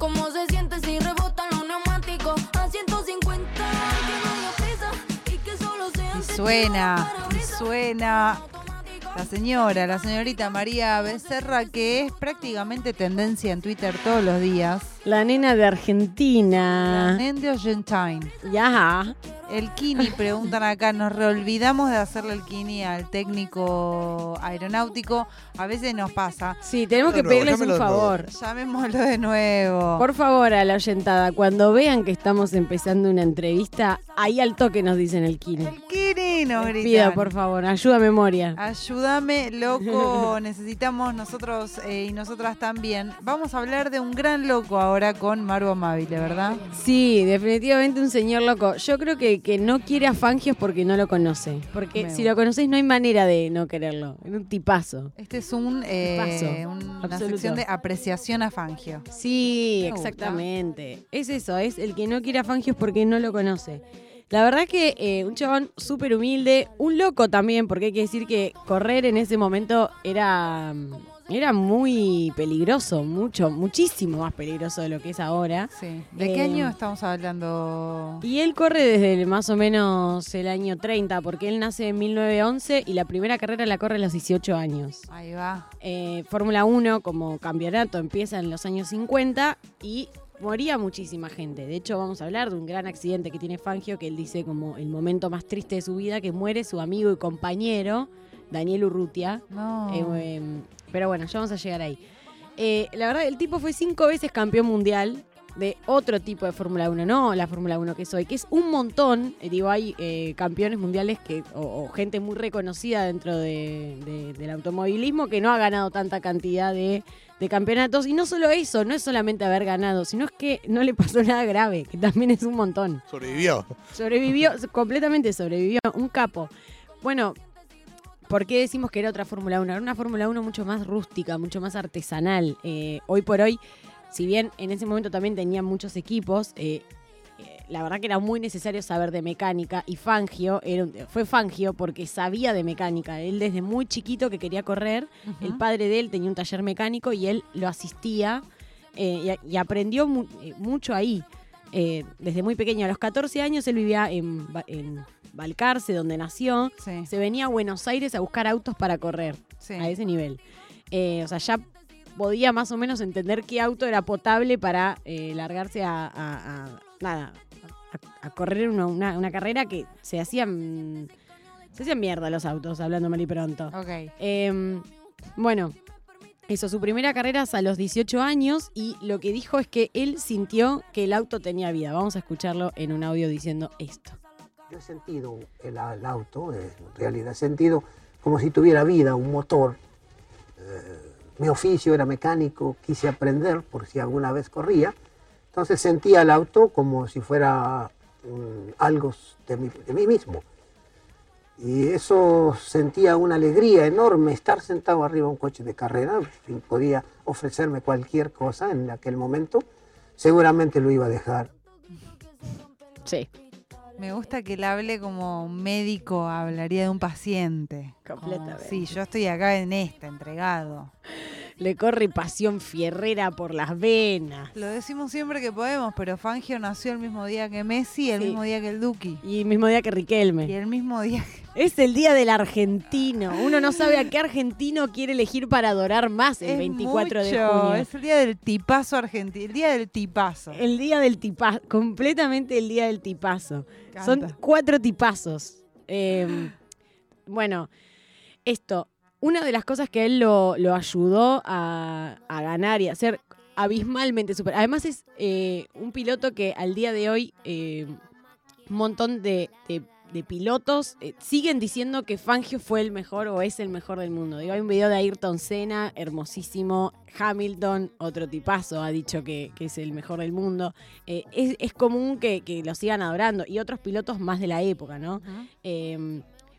¿Cómo se siente si rebotan los neumáticos a 150? Que no haya prisa y que solo sean Y suena, y suena la señora, la señorita María Becerra, que es prácticamente tendencia en Twitter todos los días. La nena de La Argentina. nen de Argentine. Ya. El Kini, preguntan acá, nos reolvidamos de hacerle el Kini al técnico aeronáutico. A veces nos pasa. Sí, tenemos que pedirles un de nuevo. favor. Llamémoslo de nuevo. Por favor, a la oyentada, cuando vean que estamos empezando una entrevista, ahí al toque nos dicen el kini. El Kini nos gritan. Pido, por favor, ayuda a memoria. Ayúdame, loco. Necesitamos nosotros eh, y nosotras también. Vamos a hablar de un gran loco ahora con Maru Amabile, ¿verdad? Sí, definitivamente un señor loco. Yo creo que, que no quiere a Fangios porque no lo conoce. Porque Me si gusta. lo conocéis no hay manera de no quererlo. Es un tipazo. Este es un, eh, un- una Absoluto. sección de apreciación a Fangio. Sí, Me gusta. exactamente. Es eso, es el que no quiere a Fangios porque no lo conoce. La verdad que eh, un chabón súper humilde, un loco también, porque hay que decir que correr en ese momento era, era muy peligroso, mucho, muchísimo más peligroso de lo que es ahora. Sí. ¿De qué año estamos hablando? Y él corre desde el- más o menos el año 30, porque él nace en 1911 y la primera carrera la corre a los 18 años. Ahí va. Eh, Fórmula 1 como campeonato empieza en los años 50 y moría muchísima gente. De hecho, vamos a hablar de un gran accidente que tiene Fangio, que él dice como el momento más triste de su vida, que muere su amigo y compañero, Daniel Urrutia. No. Eh, pero bueno, ya vamos a llegar ahí. Eh, la verdad, el tipo fue cinco veces campeón mundial de otro tipo de Fórmula 1, no la Fórmula 1 que soy, que es un montón. Eh, digo, hay eh, campeones mundiales que, o, o gente muy reconocida dentro de- de- del automovilismo que no ha ganado tanta cantidad de, de campeonatos. Y no solo eso, no es solamente haber ganado, sino es que no le pasó nada grave, que también es un montón. Sobrevivió. Sobrevivió, completamente sobrevivió, un capo. Bueno, ¿por qué decimos que era otra Fórmula 1? Era una Fórmula 1 mucho más rústica, mucho más artesanal. Eh, hoy por hoy, si bien en ese momento también tenían muchos equipos, eh, eh, la verdad que era muy necesario saber de mecánica y Fangio era un- fue Fangio porque sabía de mecánica. Él desde muy chiquito que quería correr, el padre de él tenía un taller mecánico y él lo asistía eh, y, y aprendió mu- mucho ahí. eh, desde muy pequeño, a los 14 años él vivía en, Ba- en Balcarce, donde nació. Sí, Se venía a Buenos Aires a buscar autos para correr sí. a ese nivel. Eh, o sea, ya podía más o menos entender qué auto era potable para eh, largarse a, a- a- nada, a, a correr una, una- una carrera que se hacían se hacían mierda los autos, hablando mal y pronto. Ok. Eh, bueno, eso, su primera carrera es a los 18 años y lo que dijo es que él sintió que el auto tenía vida. Vamos a escucharlo en un audio diciendo esto. Yo he sentido el, el auto, en realidad he sentido como si tuviera vida, un motor. Mi oficio era mecánico, quise aprender por si alguna vez corría. Entonces sentía el auto como si fuera mm, algo de mí, de mí mismo. Y eso sentía una alegría enorme estar sentado arriba de un coche de carrera. Si podía ofrecerme cualquier cosa en aquel momento, seguramente lo iba a dejar. Sí, Me gusta que él hable como un médico hablaría de un paciente. Como, Completamente. sí, yo estoy acá en esta, entregado. Le corre pasión fierrera por las venas. Lo decimos siempre que podemos, pero Fangio nació el mismo día que Messi, el Sí. mismo día que el Duki. Y el mismo día que Y Riquelme. el mismo día que... Es el día del argentino. Uno no sabe a qué argentino quiere elegir para adorar más el Es 24 de junio. Es el día del tipazo argentino, el día del tipazo. El día del tipazo, completamente el día del tipazo. Canta. Son cuatro tipazos. Eh, bueno, esto, una de las cosas que él lo, lo ayudó a, a ganar y a ser abismalmente super. Además es eh, un piloto que al día de hoy eh, un montón de, de- de pilotos eh, siguen diciendo que Fangio fue el mejor o es el mejor del mundo. Digo, hay un video de Ayrton Senna, hermosísimo. Hamilton, otro tipazo, ha dicho que, que es el mejor del mundo. Es, es común que, que lo sigan adorando. Y otros pilotos más de la época, ¿no?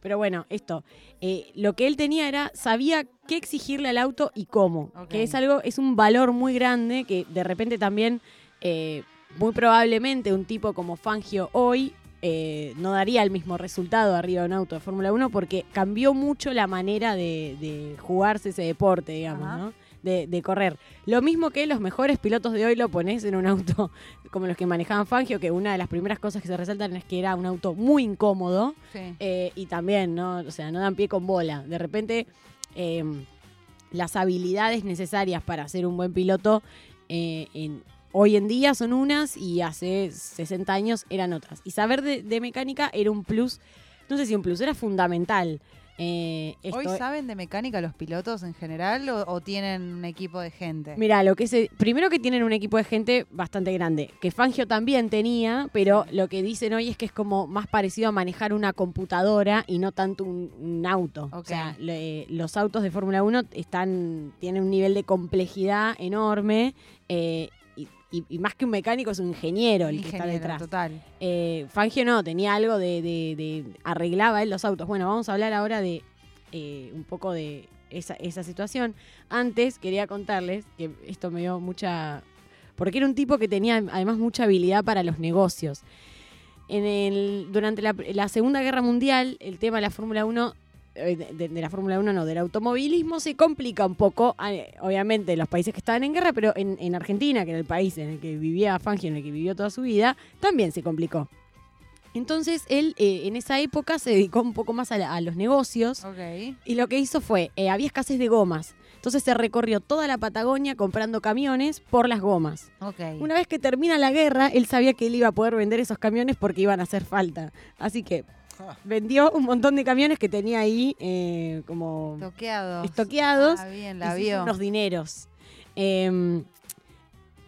Pero bueno, esto, eh, lo que él tenía era, sabía qué exigirle al auto y cómo, que es algo, es un valor muy grande que de repente también, eh, muy probablemente un tipo como Fangio hoy eh, no daría el mismo resultado arriba de un auto de Fórmula 1 porque cambió mucho la manera de, de jugarse ese deporte, digamos, Ajá. ¿no? De, de correr. Lo mismo que los mejores pilotos de hoy lo pones en un auto como los que manejaban Fangio, que una de las primeras cosas que se resaltan es que era un auto muy incómodo Sí. eh, y también, ¿no? O sea, no dan pie con bola. De repente, eh, las habilidades necesarias para ser un buen piloto eh, en- hoy en día son unas y hace 60 años eran otras. Y saber de, de mecánica era un plus, no sé si un plus, era fundamental. Eh, ¿Hoy saben de mecánica los pilotos en general o, o tienen un equipo de gente? Mira, lo que es primero que tienen un equipo de gente bastante grande, que Fangio también tenía, pero lo que dicen hoy es que es como más parecido a manejar una computadora y no tanto un, un auto. O sea, le- los autos de Fórmula 1 están tienen un nivel de complejidad enorme eh, y, y- más que un mecánico es un ingeniero el que está detrás. total. Eh, Fangio no, tenía algo de, de- de- arreglaba él los autos. Bueno, vamos a hablar ahora de eh, un poco de esa, esa situación. Antes quería contarles que esto me dio mucha... Porque era un tipo que tenía además mucha habilidad para los negocios. En el, durante la, la Segunda Guerra Mundial, el tema de la Fórmula 1, eh, de, de- la Fórmula 1 no, del automovilismo se complica un poco, eh, obviamente en los países que estaban en guerra, pero en, en Argentina, que era el país en el que vivía Fangio, en el que vivió toda su vida, también se complicó. Entonces él eh, en esa época se dedicó un poco más a, la- a los negocios y lo que hizo fue, eh, había escasez de gomas. Entonces se recorrió toda la Patagonia comprando camiones por las gomas. Una vez que termina la guerra, él sabía que él iba a poder vender esos camiones porque iban a hacer falta. Así que vendió un montón de camiones que tenía ahí eh, como Toqueados. estoqueados. Ah, bien, la vio. unos dineros. Eh,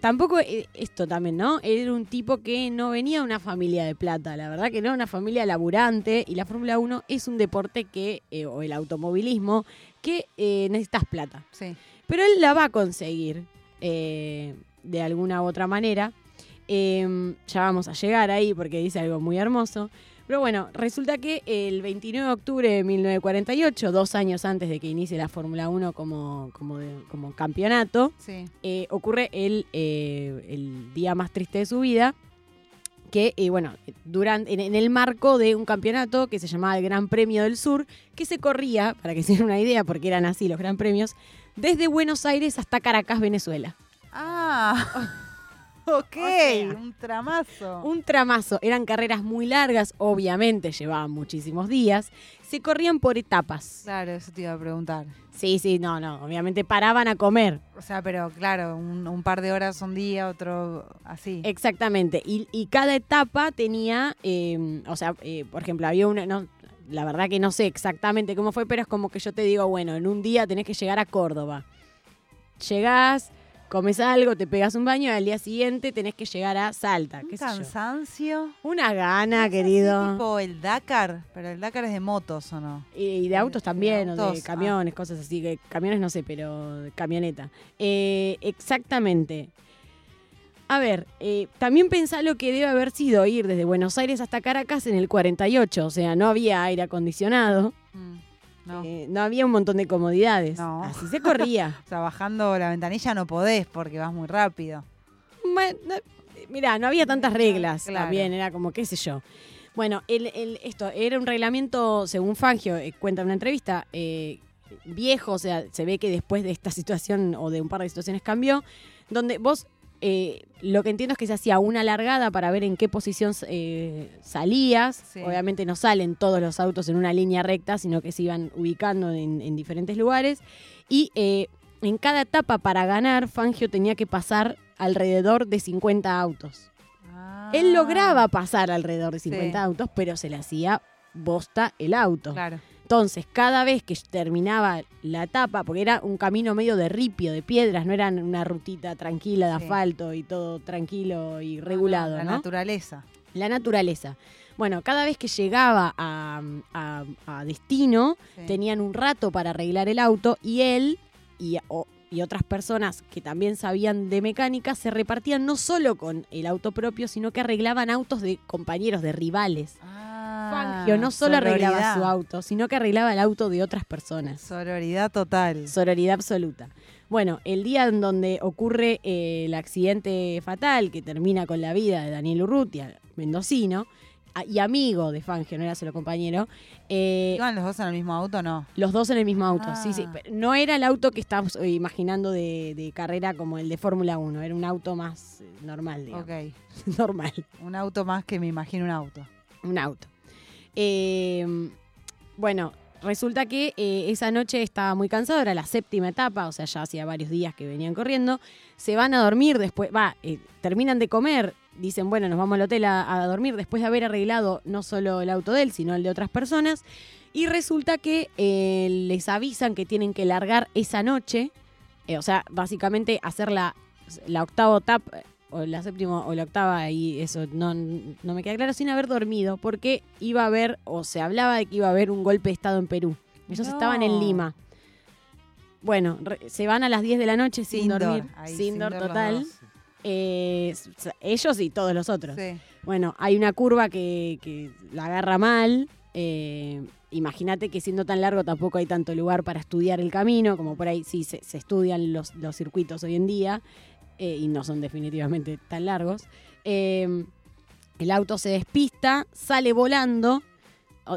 tampoco, eh, esto también, ¿no? Era un tipo que no venía de una familia de plata, la verdad que no, una familia laburante y la Fórmula 1 es un deporte que, eh, o el automovilismo, que eh, necesitas plata. Sí. Pero él la va a conseguir eh, de alguna u otra manera. Eh, ya vamos a llegar ahí porque dice algo muy hermoso. Pero bueno, resulta que el 29 de octubre de 1948, dos años antes de que inicie la Fórmula 1 como, como, de- como campeonato, Sí. eh, ocurre el, eh, el día más triste de su vida, que, eh, bueno, durante, en, en el marco de un campeonato que se llamaba el Gran Premio del Sur, que se corría, para que se den una idea, porque eran así los Gran Premios, desde Buenos Aires hasta Caracas, Venezuela. Ah. ok. sea, un tramazo. Un tramazo, eran carreras muy largas, obviamente llevaban muchísimos días, se corrían por etapas. Claro, eso te iba a preguntar. Sí, sí, no, no, obviamente paraban a comer, O sea, pero claro, un, un par de horas un día, otro así. Exactamente. Y, y cada etapa tenía, eh, o sea, eh, por ejemplo, había una, no, la verdad que no sé exactamente cómo fue, pero es como que yo te digo, bueno, en un día tenés que llegar a Córdoba. Llegás, comes algo, te pegas un baño y al día siguiente tenés que llegar a Salta. un ¿qué sé yo. cansancio. Una gana, ¿Es así querido. tipo el Dakar, pero el Dakar es de motos o no. Y, y de autos de también, o autos, de ah. camiones, cosas así. Que camiones no sé, pero de camioneta. Eh, exactamente. A ver, eh, también pensá lo que debe haber sido ir desde Buenos Aires hasta Caracas en el 48. O sea, no había aire acondicionado, Mm, no. eh, no había un montón de comodidades. No. Así se corría. O sea, bajando la ventanilla no podés porque vas muy rápido. Bueno, no- mirá, no había tantas reglas Claro. también, era como qué sé yo. Bueno, el, el- esto era un reglamento, según Fangio, eh, cuenta en una entrevista, eh, viejo, o sea, se ve que después de esta situación o de un par de situaciones cambió, donde vos eh, lo que entiendo es que se hacía una largada para ver en qué posición eh, salías. Sí. Obviamente no salen todos los autos en una línea recta, sino que se iban ubicando en, en diferentes lugares. Y eh, en cada etapa para ganar, Fangio tenía que pasar alrededor de 50 autos. Él lograba pasar alrededor de 50 Ah. Sí. autos, pero se le hacía bosta el auto. Claro. Entonces, cada vez que terminaba la etapa, porque era un camino medio de ripio, de piedras, no era una rutita tranquila de Sí. asfalto y todo tranquilo y regulado, La ¿no? naturaleza. La naturaleza. Bueno, cada vez que llegaba a, a- a destino, Sí. tenían un rato para arreglar el auto y él y, o- y otras personas que también sabían de mecánica se repartían no solo con el auto propio, sino que arreglaban autos de compañeros, de rivales. Ah, Fangio no solo arreglaba su auto, sino que arreglaba el auto de otras personas. Sororidad total. Sororidad absoluta. Bueno, el día en donde ocurre eh, el accidente fatal que termina con la vida de Daniel Urrutia, mendocino, y amigo de Fangio, no era solo compañero. eh, ¿Iban los dos en el mismo auto no? los dos en el mismo auto, sí, sí. Ah. No era el auto que estamos eh, imaginando de, de carrera como el de Fórmula 1, era un auto más eh, normal, digamos. Ok. normal. Un auto más que me imagino un auto. Un auto. Eh, bueno, resulta que eh, esa noche estaba muy cansado, era la séptima etapa, o sea, ya hacía varios días que venían corriendo. Se van a dormir después, va, eh, terminan de comer, dicen, bueno, nos vamos al hotel a, a dormir después de haber arreglado no solo el auto de él, sino el de otras personas. Y resulta que les avisan que tienen que largar esa noche, o sea, básicamente hacer la, la octava etapa, o la séptima o la octava, y eso no, no me queda claro, sin haber dormido, porque iba a haber, o se hablaba de que iba a haber un golpe de Estado en Perú. Ellos No. estaban en Lima. Bueno, re- se van a las 10 de la noche sin dormir, sin dormir total. Eh, ellos y todos los otros. Sí. Bueno, hay una curva que, que la agarra mal. eh, Imagínate que siendo tan largo tampoco hay tanto lugar para estudiar el camino, como por ahí sí se, se estudian los, los circuitos hoy en día, eh, y no son definitivamente tan largos. Eh, el auto se despista, sale volando,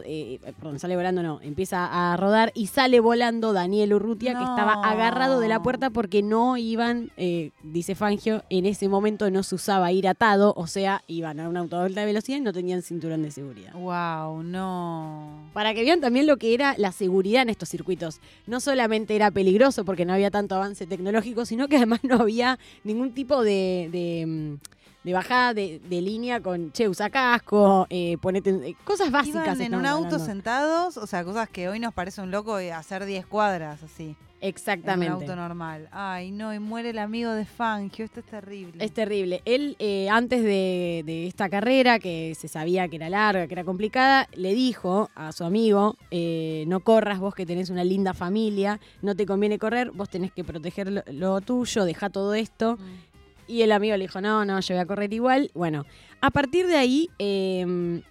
eh, perdón, sale volando no, empieza a rodar y sale volando Daniel Urrutia, que estaba agarrado de la puerta porque no iban, eh, dice Fangio, en ese momento no se usaba ir atado, o sea, iban a un auto de alta velocidad y no tenían cinturón de seguridad. Wow, no. Para que vean también lo que era la seguridad en estos circuitos. No solamente era peligroso porque no había tanto avance tecnológico, sino que además no había ningún tipo de, de, mm, de bajada de, de línea con, che, usa casco, eh, ponete... eh, cosas básicas. Iban en un auto hablando. sentados, o sea, cosas que hoy nos parece un loco de hacer 10 cuadras así. Exactamente. En un auto normal. Ay, no, y muere el amigo de Fangio, esto es terrible. Es terrible. Él, eh, antes de, de esta carrera, que se sabía que era larga, que era complicada, le dijo a su amigo, eh, no corras vos que tenés una linda familia, no te conviene correr, vos tenés que proteger lo, lo tuyo, deja todo esto. Mm. Y el amigo le dijo, no, no, yo voy a correr igual. Bueno, a partir de ahí, eh,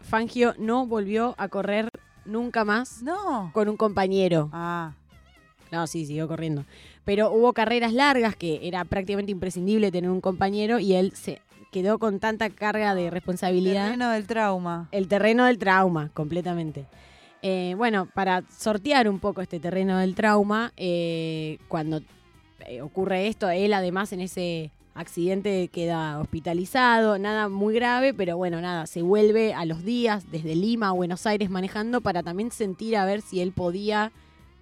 Fangio no volvió a correr nunca más No. con un compañero. Ah, No, sí, siguió corriendo. Pero hubo carreras largas que era prácticamente imprescindible tener un compañero y él se quedó con tanta carga de responsabilidad. terreno del trauma. El terreno del trauma, completamente. Eh, bueno, para sortear un poco este terreno del trauma, eh, cuando eh, ocurre esto, él además en ese accidente queda hospitalizado, nada muy grave, pero bueno, nada, se vuelve a los días desde Lima a Buenos Aires manejando para también sentir a ver si él podía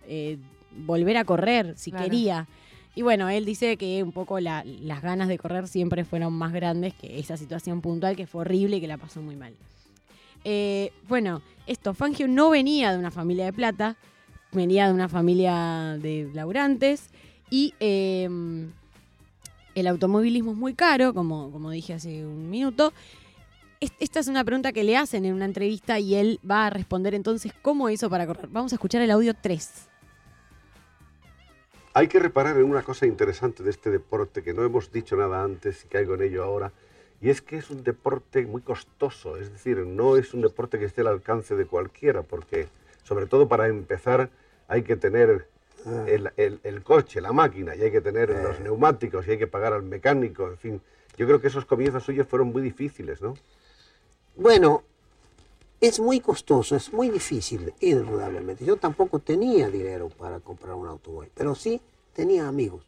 eh, volver a correr, si Claro. quería. Y bueno, él dice que un poco la- las ganas de correr siempre fueron más grandes que esa situación puntual que fue horrible y que la pasó muy mal. Eh, bueno, esto, Fangio no venía de una familia de plata, venía de una familia de laburantes y eh, el automovilismo es muy caro, como, como dije hace un minuto. Es- Esta es una pregunta que le hacen en una entrevista y él va a responder entonces cómo hizo para correr. Vamos a escuchar el audio 3. Hay que reparar en una cosa interesante de este deporte que no hemos dicho nada antes y caigo en ello ahora, y es que es un deporte muy costoso, es decir, no es un deporte que esté al alcance de cualquiera, porque sobre todo para empezar hay que tener el, el- el coche, la máquina, y hay que tener los neumáticos, y hay que pagar al mecánico, en fin. Yo creo que esos comienzos suyos fueron muy difíciles, ¿no? Bueno, es muy costoso, es muy difícil, indudablemente. Yo tampoco tenía dinero para comprar un automóvil, pero sí tenía amigos.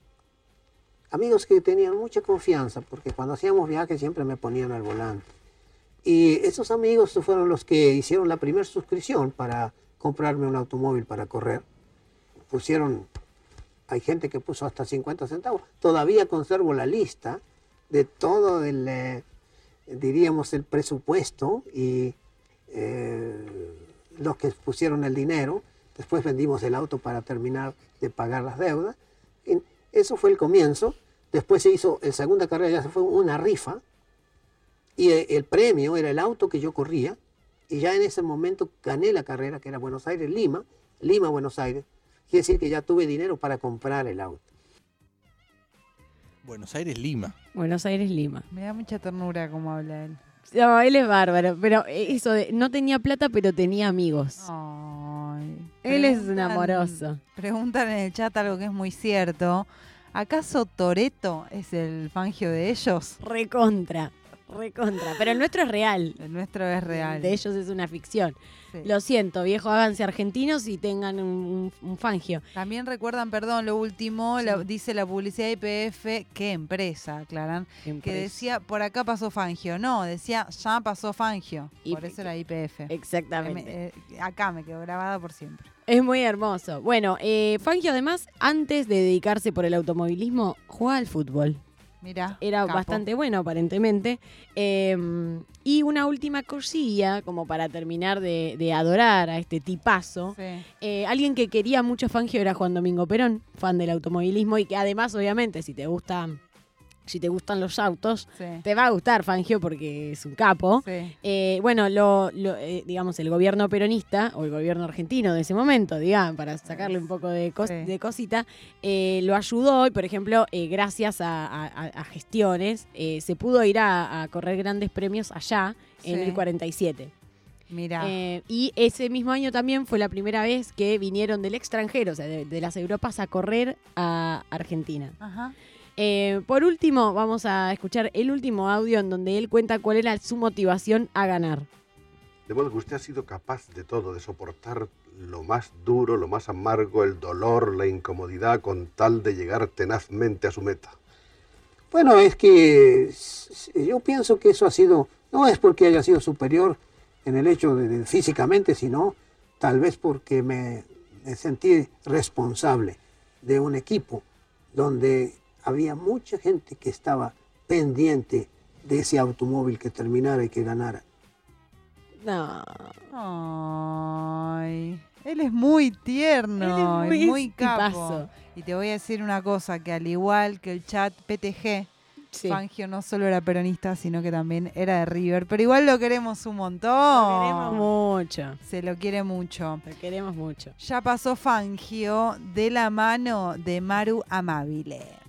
Amigos que tenían mucha confianza, porque cuando hacíamos viajes siempre me ponían al volante. Y esos amigos fueron los que hicieron la primera suscripción para comprarme un automóvil para correr. Pusieron, hay gente que puso hasta 50 centavos. Todavía conservo la lista de todo el, eh, diríamos, el presupuesto y eh, los que pusieron el dinero. Después vendimos el auto para terminar de pagar las deudas. Eso fue el comienzo. Después se hizo, en segunda carrera ya se fue una rifa y eh, el premio era el auto que yo corría y ya en ese momento gané la carrera que era Buenos Aires-Lima, Lima-Buenos Aires. Quiere decir que ya tuve dinero para comprar el auto. Buenos Aires, Lima. Buenos Aires, Lima. Me da mucha ternura como habla él. No, él es bárbaro, pero eso de no tenía plata, pero tenía amigos. Ay, Él es un amoroso. Preguntan en el chat algo que es muy cierto. ¿Acaso Toreto es el fangio de ellos? Recontra. Recontra. Pero el nuestro es real. El nuestro es real. De ellos es una ficción. Sí. Lo siento, viejo, háganse argentinos y tengan un, un fangio. También recuerdan, perdón, lo último, la- dice la publicidad IPF, ¿qué empresa, aclaran? Que decía, por acá pasó Fangio. No, decía, ya pasó Fangio. Y- por eso era IPF. Exactamente. Me- eh, acá me quedó grabada por siempre. Es muy hermoso. Bueno, eh, Fangio además, antes de dedicarse por el automovilismo, jugaba al fútbol. Mira. Era bastante bueno, aparentemente. Eh, y una última cosilla, como para terminar de, de adorar a este tipazo. Sí. Eh, alguien que quería mucho Fangio era Juan Domingo Perón, fan del automovilismo, y que además, obviamente, si te gusta, si te gustan los autos, Sí. te va a gustar Fangio porque es un capo. Sí. Eh, bueno, lo, lo, eh, digamos, el gobierno peronista, o el gobierno argentino de ese momento, digamos, para sacarle un poco de, cos- Sí. de cosita, eh, lo ayudó y, por ejemplo, gracias a, a- a- a gestiones, se pudo ir a, a correr grandes premios allá en el 47. Mira. Eh, y ese mismo año también fue la primera vez que vinieron del extranjero, o sea, de, de las Europas, a correr a Argentina. Ajá. Eh, por último, vamos a escuchar el último audio en donde él cuenta cuál era su motivación a ganar. De modo que usted ha sido capaz de todo, de soportar lo más duro, lo más amargo, el dolor, la incomodidad, con tal de llegar tenazmente a su meta. Bueno, es que yo pienso que eso ha sido, no es porque haya sido superior en el hecho de, de físicamente, sino tal vez porque me, me sentí responsable de un equipo donde había mucha gente que estaba pendiente de ese automóvil que terminara y que ganara. No. Ay, él es muy tierno, Él es es muy muy, capo. Y te voy a decir una cosa, que al igual que el chat PTG, Sí. Fangio no solo era peronista, sino que también era de River. Pero igual lo queremos un montón. Lo queremos mucho. Se lo quiere mucho. Lo queremos mucho. Ya pasó Fangio de la mano de Maru Amabile.